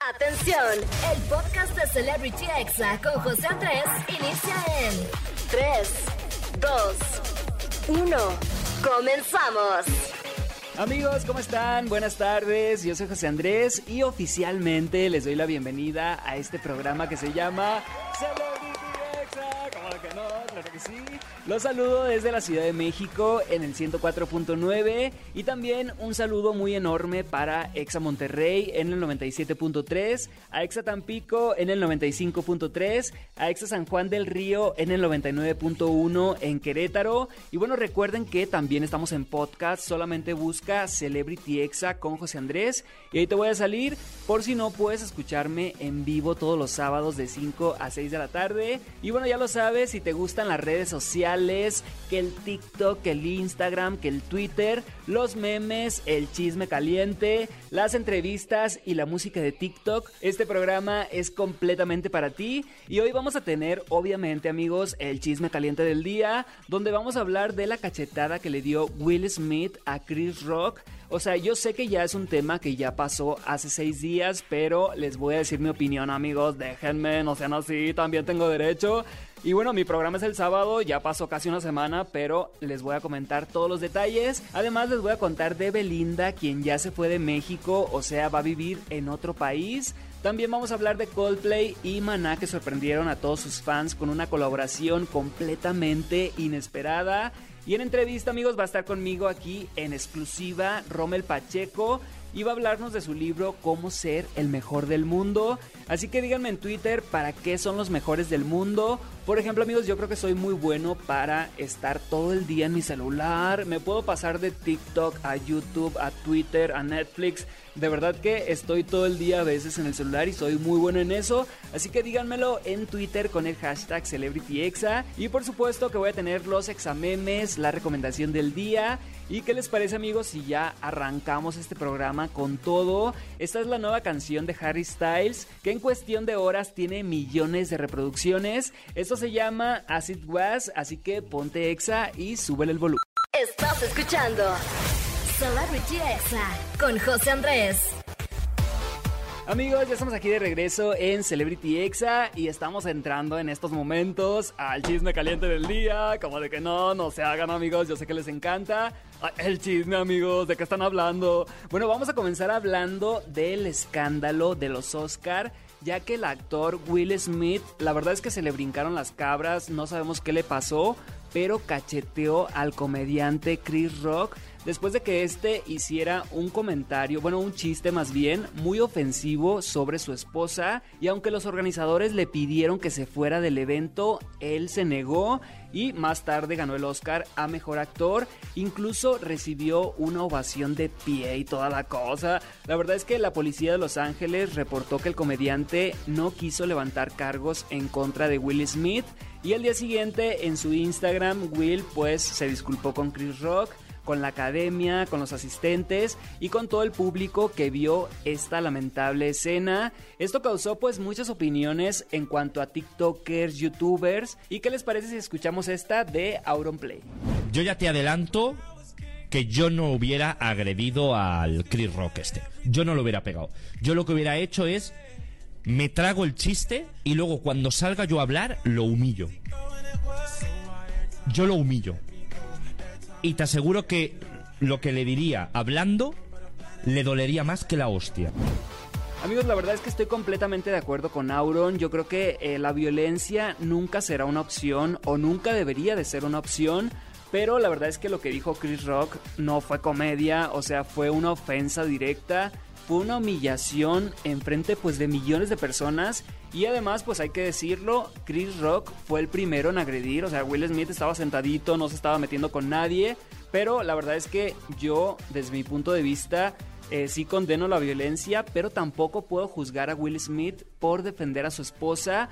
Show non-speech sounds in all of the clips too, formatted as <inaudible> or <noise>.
Atención, el podcast de Celebrity Exa con José Andrés inicia en 3, 2, 1. Comenzamos. Amigos, ¿cómo están? Buenas tardes, yo soy José Andrés y oficialmente les doy la bienvenida a este programa que se llama Celebrity Claro que sí. Los saludo desde la Ciudad de México en el 104.9 y también un saludo muy enorme para Exa Monterrey en el 97.3, a Exa Tampico en el 95.3, a Exa San Juan del Río en el 99.1 en Querétaro. Y bueno, recuerden que también estamos en podcast, solamente busca Celebrity Exa con José Andrés y ahí te voy a salir por si no puedes escucharme en vivo todos los sábados de 5 a 6 de la tarde. Y bueno, ya lo sabes, si te gustan las redes sociales, que el TikTok, que el Instagram, que el Twitter, los memes, el chisme caliente, las entrevistas y la música de TikTok. Este programa es completamente para ti y hoy vamos a tener, obviamente amigos, el chisme caliente del día, donde vamos a hablar de la cachetada que le dio Will Smith a Chris Rock. O sea, yo sé que ya es un tema que ya pasó hace seis días, pero les voy a decir mi opinión amigos, déjenme, no sean así, también tengo derecho. Y bueno, mi programa es el sábado, ya pasó casi una semana, pero les voy a comentar todos los detalles. Además les voy a contar de Belinda, quien ya se fue de México, o sea, va a vivir en otro país. También vamos a hablar de Coldplay y Maná que sorprendieron a todos sus fans con una colaboración completamente inesperada. Y en entrevista, amigos, va a estar conmigo aquí en exclusiva Rommel Pacheco y va a hablarnos de su libro Cómo ser el mejor del mundo. Así que díganme en Twitter para qué son los mejores del mundo. Por ejemplo, amigos, yo creo que soy muy bueno para estar todo el día en mi celular. Me puedo pasar de TikTok a YouTube, a Twitter, a Netflix. De verdad que estoy todo el día a veces en el celular y soy muy bueno en eso. Así que díganmelo en Twitter con el hashtag CelebrityExa. Y por supuesto que voy a tener los examemes, la recomendación del día. ¿Y qué les parece amigos si ya arrancamos este programa con todo? Esta es la nueva canción de Harry Styles que en cuestión de horas tiene millones de reproducciones. Esto se llama Acid Was, así que ponte exa y súbele el volumen. Estás escuchando Celebrity Exa con José Andrés. Amigos, ya estamos aquí de regreso en Celebrity Exa y estamos entrando en estos momentos al chisme caliente del día. Como de que no, no se hagan amigos, yo sé que les encanta. el chisme amigos, ¿de qué están hablando? Bueno, vamos a comenzar hablando del escándalo de los Oscar ya que el actor Will Smith, la verdad es que se le brincaron las cabras, no sabemos qué le pasó, pero cacheteó al comediante Chris Rock después de que este hiciera un comentario, bueno, un chiste más bien, muy ofensivo sobre su esposa y aunque los organizadores le pidieron que se fuera del evento, él se negó y más tarde ganó el Oscar a Mejor Actor, incluso recibió una ovación de pie y toda la cosa. La verdad es que la policía de Los Ángeles reportó que el comediante no quiso levantar cargos en contra de Will Smith y el día siguiente en su Instagram Will pues se disculpó con Chris Rock con la academia, con los asistentes y con todo el público que vio esta lamentable escena. Esto causó pues muchas opiniones en cuanto a TikTokers, YouTubers. ¿Y qué les parece si escuchamos esta de Auronplay? Yo ya te adelanto que yo no hubiera agredido al Chris Rock este. Yo no lo hubiera pegado. Yo lo que hubiera hecho es me trago el chiste y luego cuando salga yo a hablar lo humillo. Yo lo humillo. Y te aseguro que lo que le diría hablando le dolería más que la hostia. Amigos, la verdad es que estoy completamente de acuerdo con Auron. Yo creo que eh, la violencia nunca será una opción o nunca debería de ser una opción. Pero la verdad es que lo que dijo Chris Rock no fue comedia, o sea, fue una ofensa directa fue una humillación en frente pues de millones de personas. Y además pues hay que decirlo, Chris Rock fue el primero en agredir, o sea, Will Smith estaba sentadito, no se estaba metiendo con nadie, pero la verdad es que yo desde mi punto de vista eh, sí condeno la violencia, pero tampoco puedo juzgar a Will Smith por defender a su esposa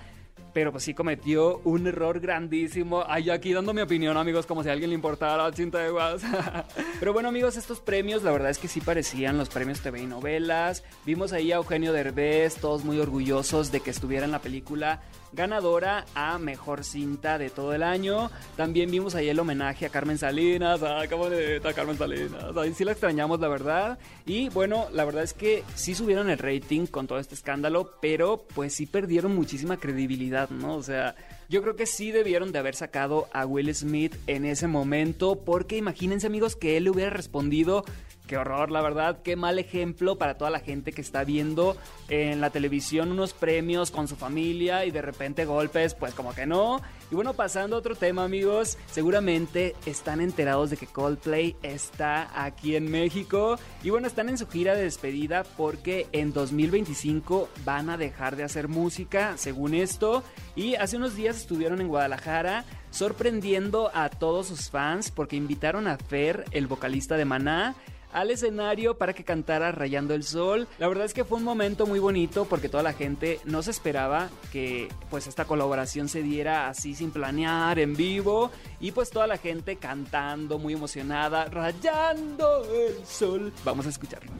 pero pues sí cometió un error grandísimo. Ay, aquí dando mi opinión, amigos, como si a alguien le importara cinta de guas. <laughs> pero bueno, amigos, estos premios, la verdad es que sí parecían los premios TV y novelas. Vimos ahí a Eugenio Derbez, todos muy orgullosos de que estuviera en la película ganadora a mejor cinta de todo el año. También vimos ahí el homenaje a Carmen Salinas. ¡Ay, qué bonita Carmen Salinas! Ahí sí la extrañamos, la verdad. Y bueno, la verdad es que sí subieron el rating con todo este escándalo, pero pues sí perdieron muchísima credibilidad, ¿no? O sea, yo creo que sí debieron de haber sacado a Will Smith en ese momento, porque imagínense amigos que él le hubiera respondido Qué horror, la verdad, qué mal ejemplo para toda la gente que está viendo en la televisión unos premios con su familia y de repente golpes, pues como que no. Y bueno, pasando a otro tema, amigos, seguramente están enterados de que Coldplay está aquí en México y bueno, están en su gira de despedida porque en 2025 van a dejar de hacer música, según esto, y hace unos días estuvieron en Guadalajara sorprendiendo a todos sus fans porque invitaron a Fer, el vocalista de Maná, al escenario para que cantara Rayando el Sol. La verdad es que fue un momento muy bonito porque toda la gente no se esperaba que pues esta colaboración se diera así sin planear en vivo y pues toda la gente cantando muy emocionada Rayando el Sol. Vamos a escucharlo.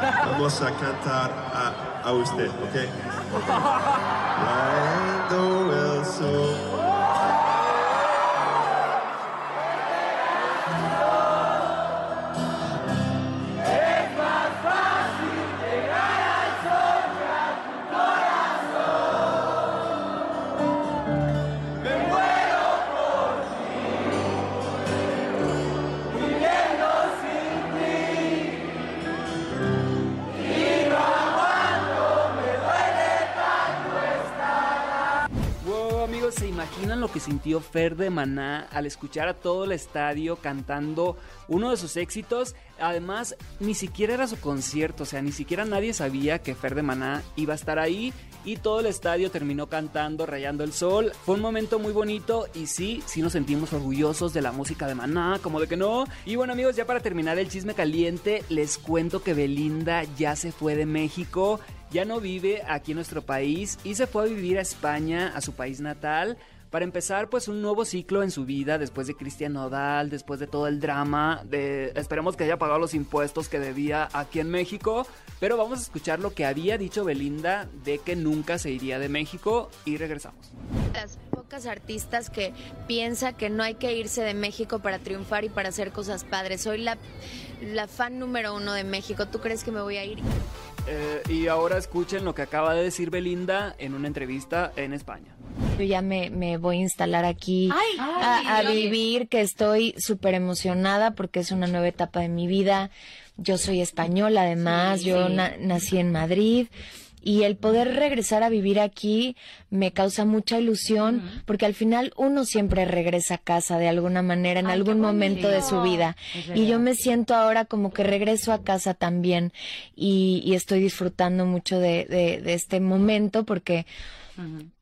Vamos a cantar a, usted, ¿ok? <laughs> Rayando el Sol. Imaginan lo que sintió Fer de Maná al escuchar a todo el estadio cantando uno de sus éxitos? Además, ni siquiera era su concierto, o sea, ni siquiera nadie sabía que Fer de Maná iba a estar ahí y todo el estadio terminó cantando Rayando el Sol. Fue un momento muy bonito y sí, sí nos sentimos orgullosos de la música de Maná, como de que no. Y bueno amigos, ya para terminar el chisme caliente, les cuento que Belinda ya se fue de México ya no vive aquí en nuestro país y se fue a vivir a España, a su país natal. Para empezar, pues un nuevo ciclo en su vida después de Cristian Nodal, después de todo el drama, de esperemos que haya pagado los impuestos que debía aquí en México, pero vamos a escuchar lo que había dicho Belinda de que nunca se iría de México y regresamos. Las pocas artistas que piensa que no hay que irse de México para triunfar y para hacer cosas padres. Soy la, la fan número uno de México. ¿Tú crees que me voy a ir? Eh, y ahora escuchen lo que acaba de decir Belinda en una entrevista en España. Yo ya me, me voy a instalar aquí a, vivir, que estoy súper emocionada porque es una nueva etapa de mi vida. Yo soy española además, yo nací en Madrid y el poder regresar a vivir aquí me causa mucha ilusión porque al final uno siempre regresa a casa de alguna manera en algún momento de su vida. Y yo me siento ahora como que regreso a casa también y, estoy disfrutando mucho de, de este momento porque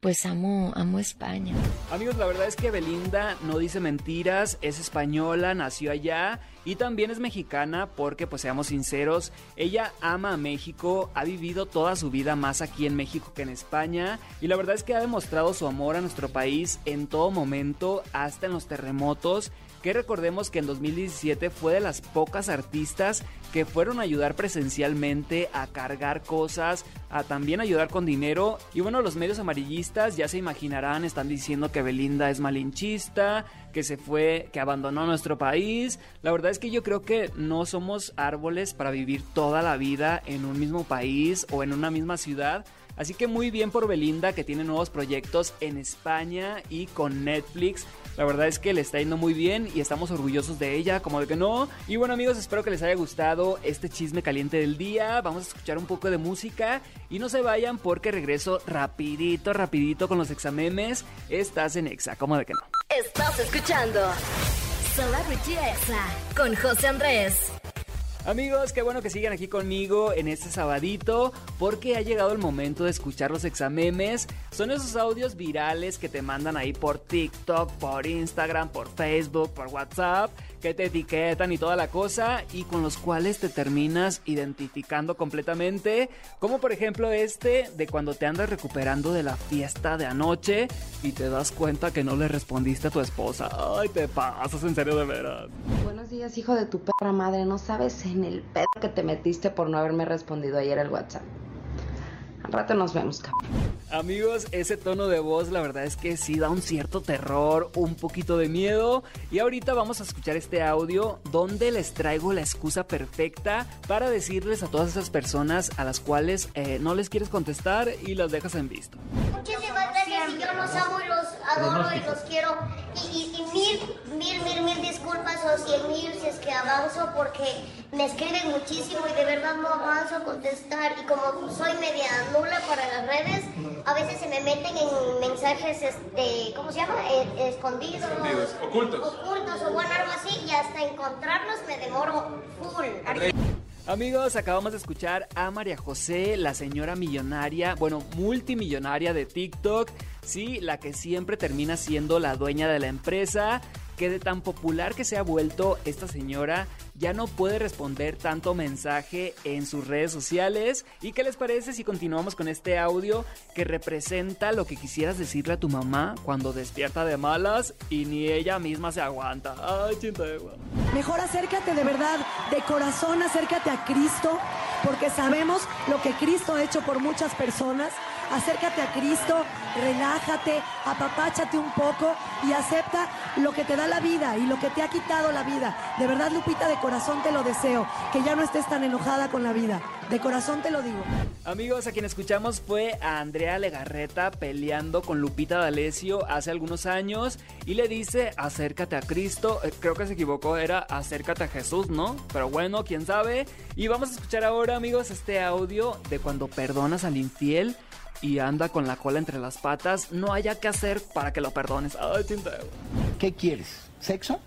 pues amo, amo España. Amigos, la verdad es que Belinda no dice mentiras, es española, nació allá y también es mexicana porque, pues seamos sinceros, ella ama a México, ha vivido toda su vida más aquí en México que en España y la verdad es que ha demostrado su amor a nuestro país en todo momento, hasta en los terremotos que recordemos que en 2017 fue de las pocas artistas que fueron a ayudar presencialmente a cargar cosas, a también ayudar con dinero. Y bueno, los medios amarillistas ya se imaginarán, están diciendo que Belinda es malinchista, que se fue, que abandonó nuestro país. La verdad es que yo creo que no somos árboles para vivir toda la vida en un mismo país o en una misma ciudad. Así que muy bien por Belinda que tiene nuevos proyectos en España y con Netflix. La verdad es que le está yendo muy bien y estamos orgullosos de ella, como de que no. Y bueno amigos, espero que les haya gustado este chisme caliente del día. Vamos a escuchar un poco de música y no se vayan porque regreso rapidito, rapidito con los examemes. Estás en Exa, como de que no. Estás escuchando Celebrity Exa con José Andrés. Amigos, qué bueno que sigan aquí conmigo en este sabadito porque ha llegado el momento de escuchar los examemes. Son esos audios virales que te mandan ahí por TikTok, por Instagram, por Facebook, por WhatsApp que te etiquetan y toda la cosa y con los cuales te terminas identificando completamente, como por ejemplo este de cuando te andas recuperando de la fiesta de anoche y te das cuenta que no le respondiste a tu esposa. Ay, te pasas en serio de veras. Buenos días, hijo de tu perra madre. No sabes en el pedo que te metiste por no haberme respondido ayer al WhatsApp. Al rato nos vemos, cabrón. Amigos, ese tono de voz la verdad es que sí da un cierto terror, un poquito de miedo. Y ahorita vamos a escuchar este audio donde les traigo la excusa perfecta para decirles a todas esas personas a las cuales eh, no les quieres contestar y las dejas en visto. Muchísimas gracias y yo los amo y los adoro y los quiero. Y, y- y mil, mil, mil, mil disculpas o cien mil si es que avanzo porque me escriben muchísimo y de verdad no avanzo a contestar. Y como soy media nula para las redes, a veces se me meten en mensajes, este, ¿cómo se llama? Eh, escondidos. Ocultos. Ocultos o bueno, algo así. Y hasta encontrarlos me demoro full. Amigos, acabamos de escuchar a María José, la señora millonaria, bueno, multimillonaria de TikTok, sí, la que siempre termina siendo la dueña de la empresa, que de tan popular que se ha vuelto esta señora, ya no puede responder tanto mensaje en sus redes sociales. ¿Y qué les parece si continuamos con este audio que representa lo que quisieras decirle a tu mamá cuando despierta de malas y ni ella misma se aguanta? Ay, chintegua. Mejor acércate de verdad, de corazón acércate a Cristo, porque sabemos lo que Cristo ha hecho por muchas personas. Acércate a Cristo, relájate, apapáchate un poco y acepta lo que te da la vida y lo que te ha quitado la vida. De verdad, Lupita, de corazón te lo deseo, que ya no estés tan enojada con la vida. De corazón te lo digo. Amigos, a quien escuchamos fue a Andrea Legarreta peleando con Lupita D'Alessio hace algunos años y le dice acércate a Cristo. Eh, creo que se equivocó, era acércate a Jesús, ¿no? Pero bueno, quién sabe. Y vamos a escuchar ahora, amigos, este audio de cuando perdonas al infiel y anda con la cola entre las patas. No haya que hacer para que lo perdones. Ay. ¿Qué quieres? ¿Sexo?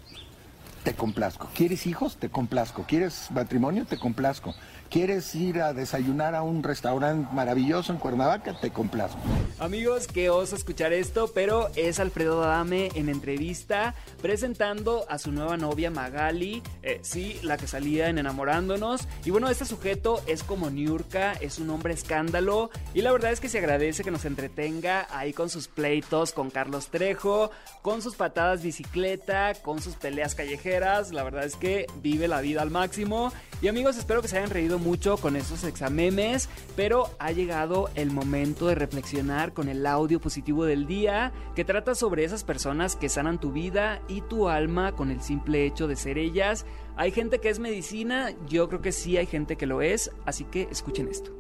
Te complazco. ¿Quieres hijos? Te complazco. ¿Quieres matrimonio? Te complazco. ¿Quieres ir a desayunar a un restaurante maravilloso en Cuernavaca? Te complazco. Amigos, qué oso escuchar esto, pero es Alfredo Adame en entrevista presentando a su nueva novia Magali, eh, sí, la que salía en Enamorándonos. Y bueno, este sujeto es como Niurka, es un hombre escándalo y la verdad es que se agradece que nos entretenga ahí con sus pleitos con Carlos Trejo, con sus patadas bicicleta, con sus peleas callejeras. La verdad es que vive la vida al máximo. Y amigos, espero que se hayan reído mucho con esos examemes, pero ha llegado el momento de reflexionar con el audio positivo del día, que trata sobre esas personas que sanan tu vida y tu alma con el simple hecho de ser ellas. Hay gente que es medicina, yo creo que sí hay gente que lo es, así que escuchen esto.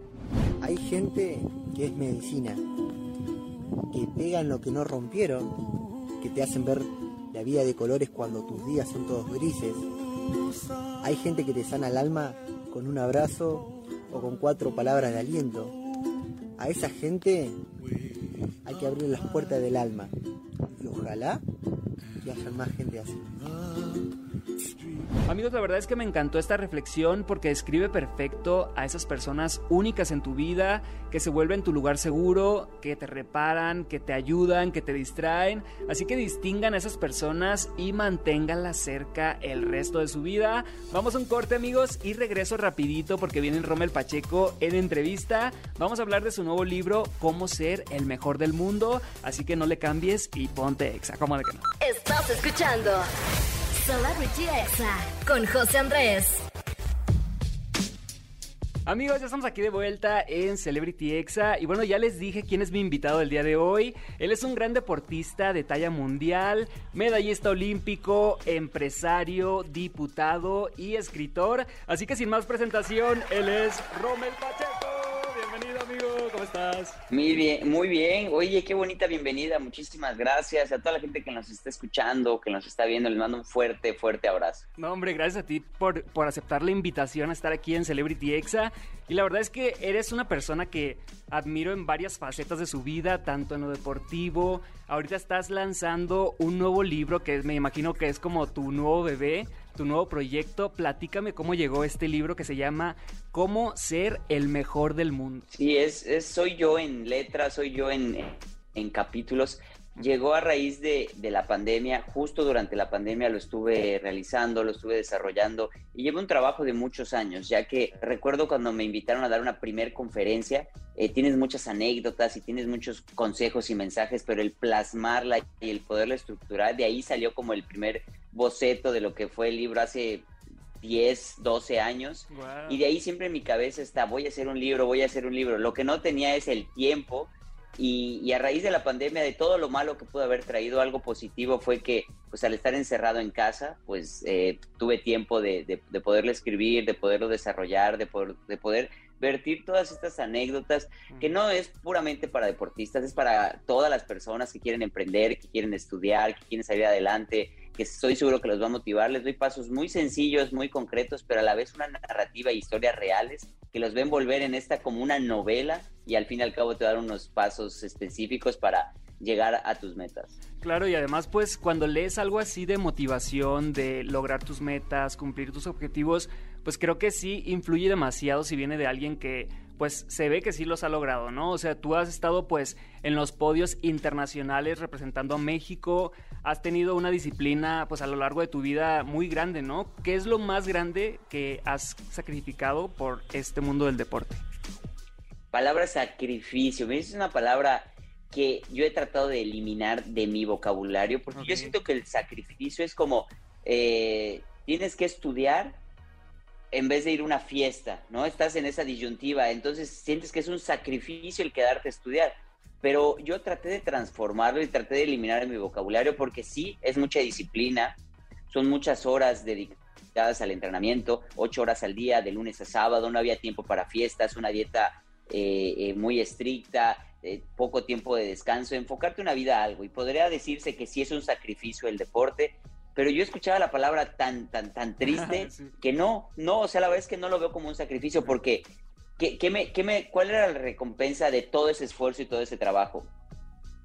Hay gente que es medicina, que pegan lo que no rompieron, que te hacen ver la vida de colores cuando tus días son todos grises. Hay gente que te sana el alma con un abrazo o con cuatro palabras de aliento. A esa gente hay que abrir las puertas del alma. Y ojalá que haya más gente así. Amigos, la verdad es que me encantó esta reflexión porque describe perfecto a esas personas únicas en tu vida, que se vuelven tu lugar seguro, que te reparan, que te ayudan, que te distraen. Así que distingan a esas personas y manténganlas cerca el resto de su vida. Vamos a un corte, amigos, y regreso rapidito porque viene Rommel Pacheco en entrevista. Vamos a hablar de su nuevo libro, Cómo ser el mejor del mundo. Así que no le cambies y ponte exa. ¿Cómo de que no? Estás escuchando Celebrity Exa con José Andrés. Amigos, ya estamos aquí de vuelta en Celebrity Exa y bueno, ya les dije quién es mi invitado el día de hoy. Él es un gran deportista de talla mundial, medallista olímpico, empresario, diputado y escritor. Así que sin más presentación, él es Rommel Pacheco. Bienvenido, amigo, ¿cómo estás? Muy bien, muy bien. Oye, qué bonita bienvenida. Muchísimas gracias a toda la gente que nos está escuchando, que nos está viendo. Les mando un fuerte, fuerte abrazo. No, hombre, gracias a ti por, por aceptar la invitación a estar aquí en Celebrity Exa. Y la verdad es que eres una persona que admiro en varias facetas de su vida, tanto en lo deportivo. Ahorita estás lanzando un nuevo libro que me imagino que es como tu nuevo bebé, tu nuevo proyecto. Platícame cómo llegó este libro que se llama Cómo ser el mejor del mundo. Sí, es, soy yo en letras, soy yo en, en capítulos. llegó a raíz de, de, la pandemia, justo durante la pandemia lo estuve realizando, lo estuve desarrollando y llevo un trabajo de muchos años, ya que recuerdo cuando me invitaron a dar una primer conferencia, eh, tienes muchas anécdotas y tienes muchos consejos y mensajes, pero el plasmarla y el poderla estructurar, de ahí salió como el primer boceto de lo que fue el libro hace 10, 12 años. Y de ahí siempre en mi cabeza está, voy a hacer un libro, voy a hacer un libro. Lo que no tenía es el tiempo y, a raíz de la pandemia, de todo lo malo que pudo haber traído, algo positivo fue que, pues al estar encerrado en casa, pues eh, tuve tiempo de, de, poderlo escribir, de poderlo desarrollar, de poder, de poder vertir todas estas anécdotas, que no es puramente para deportistas, es para todas las personas que quieren emprender, que quieren estudiar, que quieren salir adelante, que estoy seguro que los va a motivar. Les doy pasos muy sencillos, muy concretos, pero a la vez una narrativa y historias reales que los ven volver en esta como una novela y al fin y al cabo te dar unos pasos específicos para llegar a tus metas. Claro, y además pues cuando lees algo así de motivación, de lograr tus metas, cumplir tus objetivos, pues creo que sí influye demasiado si viene de alguien que pues se ve que sí los ha logrado, ¿no? O sea, tú has estado pues en los podios internacionales representando a México, has tenido una disciplina pues a lo largo de tu vida muy grande, ¿no? ¿Qué es lo más grande que has sacrificado por este mundo del deporte? Palabra sacrificio, me dices una palabra que yo he tratado de eliminar de mi vocabulario, porque yo siento que el sacrificio es como, eh, tienes que estudiar en vez de ir a una fiesta, ¿no? Estás en esa disyuntiva, entonces sientes que es un sacrificio el quedarte a estudiar. Pero yo traté de transformarlo y traté de eliminar mi vocabulario porque sí, es mucha disciplina, son muchas horas dedicadas al entrenamiento, ocho horas al día, de lunes a sábado, no había tiempo para fiestas, una dieta eh, eh, muy estricta, eh, poco tiempo de descanso, enfocarte una vida a algo. Y podría decirse que sí es un sacrificio el deporte, pero yo escuchaba la palabra tan, tan, tan triste <laughs> que no, no, o sea, la verdad es que no lo veo como un sacrificio porque ¿qué, me, qué me, ¿cuál era la recompensa de todo ese esfuerzo y todo ese trabajo?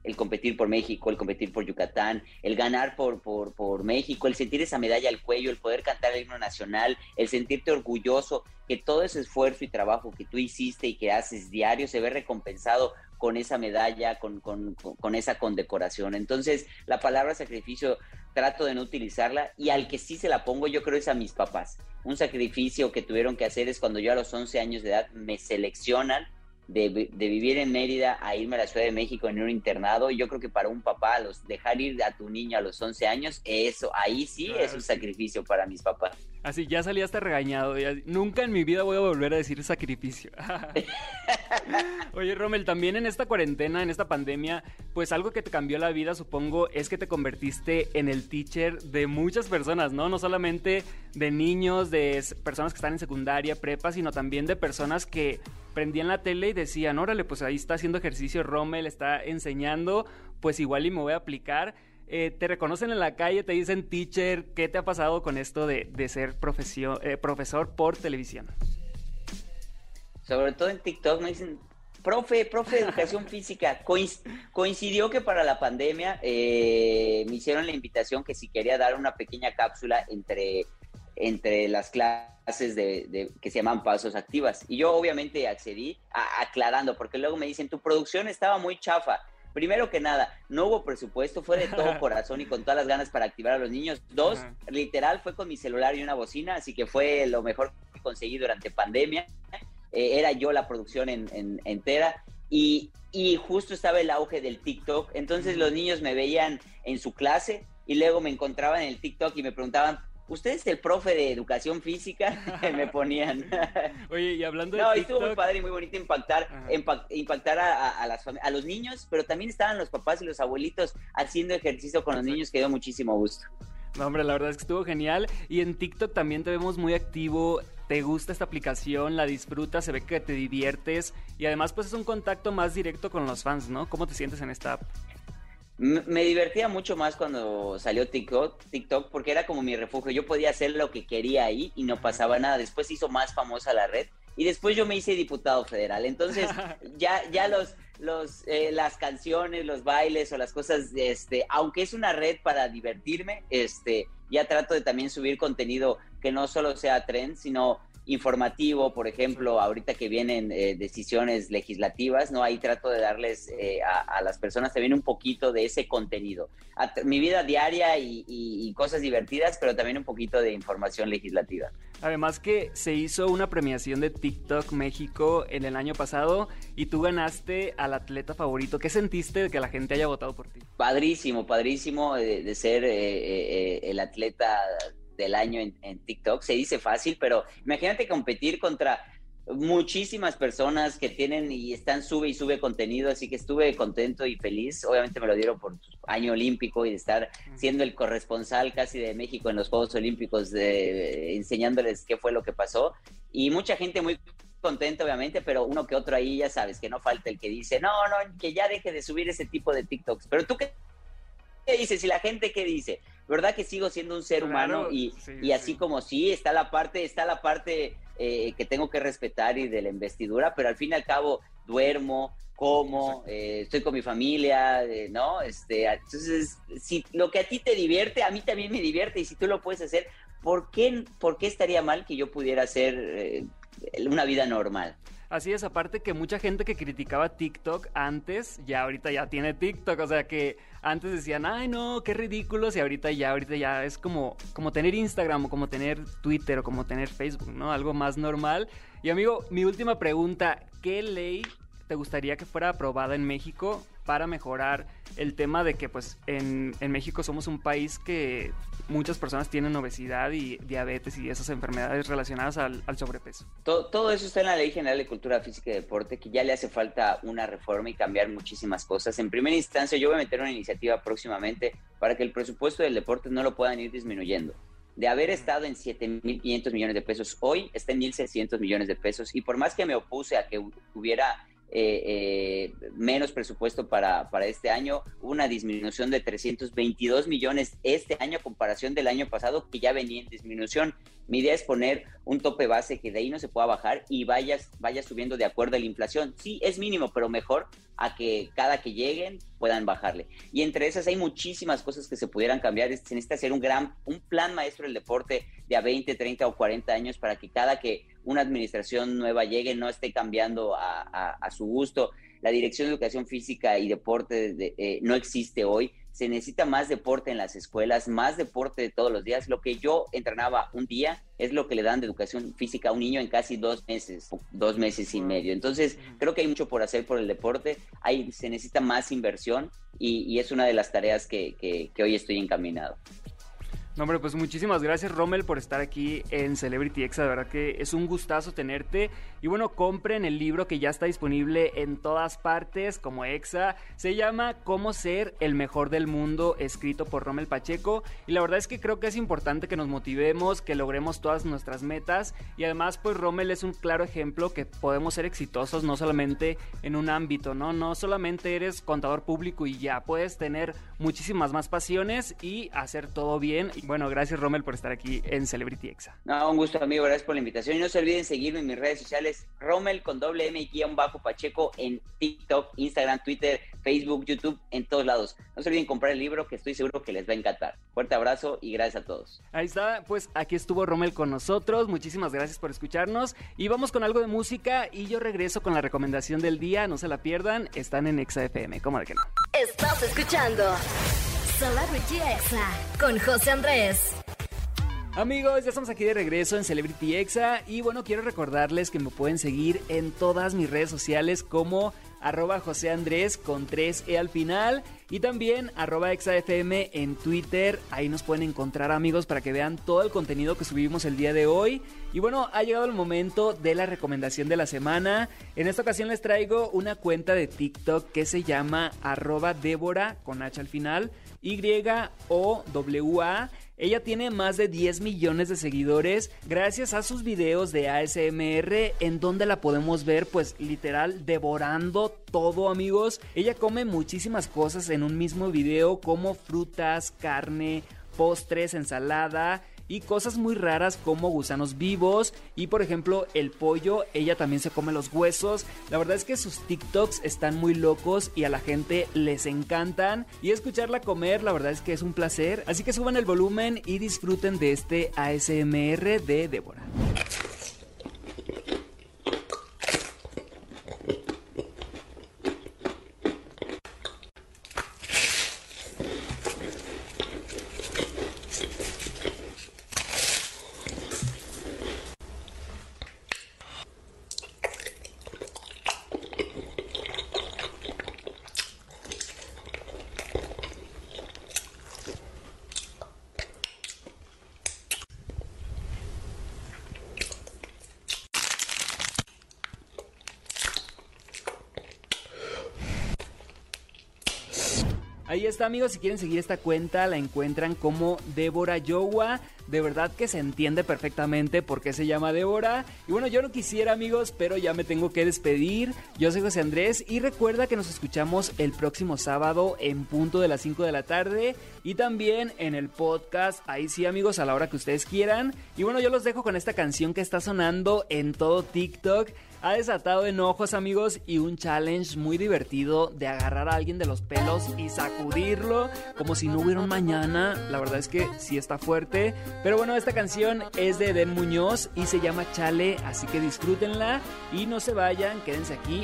El competir por México, el competir por Yucatán, el ganar por, por, por México, el sentir esa medalla al cuello, el poder cantar el himno nacional, el sentirte orgulloso, que todo ese esfuerzo y trabajo que tú hiciste y que haces diario se ve recompensado con esa medalla, con, con, con, esa condecoración. Entonces, la palabra sacrificio trato de no utilizarla y al que sí se la pongo yo creo es a mis papás. Un sacrificio que tuvieron que hacer es cuando yo a los 11 años de edad me seleccionan de, vivir en Mérida a irme a la Ciudad de México en un internado. Y yo creo que para un papá, los, dejar ir a tu niño a los 11 años, eso, ahí sí es un sacrificio para mis papás. Así, ya salí hasta regañado. nunca en mi vida voy a volver a decir sacrificio. <laughs> Oye, Rommel, también en esta cuarentena, en esta pandemia, pues algo que te cambió la vida, supongo, es que te convertiste en el teacher de muchas personas, ¿no? No solamente de niños, de personas que están en secundaria, prepa, sino también de personas que prendían la tele y decían, órale, pues ahí está haciendo ejercicio Rommel, está enseñando, pues igual y me voy a aplicar. Eh, te reconocen en la calle, te dicen teacher, ¿qué te ha pasado con esto de, ser eh, profesor por televisión? Sobre todo en TikTok me dicen, profe, profe de educación <laughs> física. coincidió que para la pandemia eh, me hicieron la invitación que si quería dar una pequeña cápsula entre entre las clases de, que se llaman pasos activas. Y yo obviamente accedí aclarando, porque luego me dicen, tu producción estaba muy chafa. Primero que nada, no hubo presupuesto, fue de todo <laughs> corazón y con todas las ganas para activar a los niños. Dos, literal, fue con mi celular y una bocina, así que fue lo mejor que conseguí durante pandemia. Eh, era yo la producción en, entera. Y, y, justo estaba el auge del TikTok. Entonces los niños me veían en su clase y luego me encontraban en el TikTok y me preguntaban, ¿Usted es el profe de educación física? <laughs> me ponían. Oye, y hablando de. No, estuvo muy padre y muy bonito impactar, impactar a, las a los niños, pero también estaban los papás y los abuelitos haciendo ejercicio con los niños, que dio muchísimo gusto. No, hombre, la verdad es que estuvo genial. Y en TikTok también te vemos muy activo. ¿Te gusta esta aplicación? ¿La disfrutas? Se ve que te diviertes. Y además, pues es un contacto más directo con los fans, ¿no? ¿Cómo te sientes en esta app? Me divertía mucho más cuando salió TikTok, TikTok porque era como mi refugio. Yo podía hacer lo que quería ahí y no pasaba nada. Después se hizo más famosa la red y después yo me hice diputado federal. Entonces <laughs> ya, ya los, los, eh, las canciones, los bailes o las cosas, este, aunque es una red para divertirme, este, ya trato de también subir contenido que no solo sea trend, sino informativo, por ejemplo, ahorita que vienen eh, decisiones legislativas, ¿no? Ahí trato de darles eh, a, las personas también un poquito de ese contenido. mi vida diaria y, cosas divertidas, pero también un poquito de información legislativa. Además que se hizo una premiación de TikTok México en el año pasado y tú ganaste al atleta favorito. ¿Qué sentiste de que la gente haya votado por ti? Padrísimo, padrísimo de, de ser eh, el atleta del año en, TikTok. Se dice fácil, pero imagínate competir contra muchísimas personas que tienen y están sube y sube contenido, así que estuve contento y feliz. Obviamente me lo dieron por año olímpico y de estar siendo el corresponsal casi de México en los Juegos Olímpicos, de, enseñándoles qué fue lo que pasó. Y mucha gente muy contenta, obviamente, pero uno que otro ahí, ya sabes, que no falta el que dice, no, no, que ya deje de subir ese tipo de TikToks. Pero tú qué dices y la gente qué dice. ¿verdad que sigo siendo un ser humano? Y, y así como sí, está la parte, está la parte eh, que tengo que respetar y de la investidura, pero al fin y al cabo duermo, como, eh, estoy con mi familia, eh, ¿no? Este, entonces, si lo que a ti te divierte, a mí también me divierte, y si tú lo puedes hacer, ¿por qué, por qué estaría mal que yo pudiera hacer una vida normal? Así es, aparte que mucha gente que criticaba TikTok antes, ya ahorita ya tiene TikTok, o sea que antes decían, ay no, qué ridículos, y ahorita ya, ahorita ya es como, como tener Instagram o como tener Twitter o como tener Facebook, ¿no? Algo más normal. Y amigo, mi última pregunta, ¿qué ley te gustaría que fuera aprobada en México para mejorar el tema de que pues en, México somos un país que muchas personas tienen obesidad y diabetes y esas enfermedades relacionadas al, sobrepeso. Todo, todo, eso está en la Ley General de Cultura Física y Deporte, que ya le hace falta una reforma y cambiar muchísimas cosas. En primera instancia, yo voy a meter una iniciativa próximamente para que el presupuesto del deporte no lo puedan ir disminuyendo de haber estado en 7.500 millones de pesos, hoy está en 1.600 millones de pesos. Y por más que me opuse a que hubiera eh, eh, menos presupuesto para, para este año, una disminución de 322 millones este año a comparación del año pasado que ya venía en disminución. Mi idea es poner un tope base que de ahí no se pueda bajar y vaya, vaya subiendo de acuerdo a la inflación. Sí, es mínimo, pero mejor a que cada que lleguen puedan bajarle. Y entre esas hay muchísimas cosas que se pudieran cambiar. Se necesita hacer un gran, un plan maestro del deporte de a 20, 30 o 40 años para que cada que una administración nueva llegue no esté cambiando a, su gusto. La Dirección de Educación Física y Deporte eh, no existe hoy se necesita más deporte en las escuelas, más deporte de todos los días. Lo que yo entrenaba un día es lo que le dan de educación física a un niño en casi dos meses, dos meses y medio. Entonces, creo que hay mucho por hacer por el deporte, hay, se necesita más inversión y, es una de las tareas que, que hoy estoy encaminado. No, hombre, pues muchísimas gracias Rommel por estar aquí en Celebrity Exa, de verdad que es un gustazo tenerte. Y bueno, compren el libro que ya está disponible en todas partes como Exa. Se llama Cómo ser el mejor del mundo, escrito por Rommel Pacheco. Y la verdad es que creo que es importante que nos motivemos, que logremos todas nuestras metas. Y además, pues Rommel es un claro ejemplo que podemos ser exitosos no solamente en un ámbito, ¿no? No solamente eres contador público y ya, puedes tener muchísimas más pasiones y hacer todo bien. Bueno, gracias Rommel por estar aquí en Celebrity Exa. No, un gusto amigo, gracias por la invitación. Y no se olviden seguirme en mis redes sociales, Rommel con doble M guion bajo Pacheco en TikTok, Instagram, Twitter, Facebook, YouTube, en todos lados. No se olviden comprar el libro que estoy seguro que les va a encantar. Fuerte abrazo y gracias a todos. Ahí está, pues aquí estuvo Rommel con nosotros. Muchísimas gracias por escucharnos. Y vamos con algo de música y yo regreso con la recomendación del día. No se la pierdan, están en Exa FM. ¿Cómo de que no? Estás escuchando Celebrity Exa con José Andrés. Amigos, ya estamos aquí de regreso en Celebrity Exa y bueno, quiero recordarles que me pueden seguir en todas mis redes sociales como arroba José Andrés con 3E al final y también arroba ExaFM en Twitter. Ahí nos pueden encontrar amigos para que vean todo el contenido que subimos el día de hoy. Y bueno, ha llegado el momento de la recomendación de la semana. En esta ocasión les traigo una cuenta de TikTok que se llama arroba Débora con H al final. Y-O-W-A. Ella tiene más de 10 millones de seguidores gracias a sus videos de ASMR en donde la podemos ver pues literal devorando todo amigos. Ella come muchísimas cosas en un mismo video como frutas, carne, postres, ensalada y cosas muy raras como gusanos vivos y por ejemplo el pollo, ella también se come los huesos. La verdad es que sus TikToks están muy locos y a la gente les encantan y escucharla comer la verdad es que es un placer. Así que suban el volumen y disfruten de este ASMR de Débora. Ahí está, amigos. Si quieren seguir esta cuenta, la encuentran como Débora Yowa. De verdad que se entiende perfectamente por qué se llama Débora. Y bueno, yo no quisiera, amigos, pero ya me tengo que despedir. Yo soy José Andrés y recuerda que nos escuchamos el próximo sábado en punto de las 5 de la tarde y también en el podcast. Ahí sí, amigos, a la hora que ustedes quieran. Y bueno, yo los dejo con esta canción que está sonando en todo TikTok ha desatado enojos amigos y un challenge muy divertido de agarrar a alguien de los pelos y sacudirlo como si no hubiera un mañana. La verdad es que sí está fuerte. Pero bueno, esta canción es de Eden Muñoz y se llama Chale, así que disfrútenla y no se vayan, quédense aquí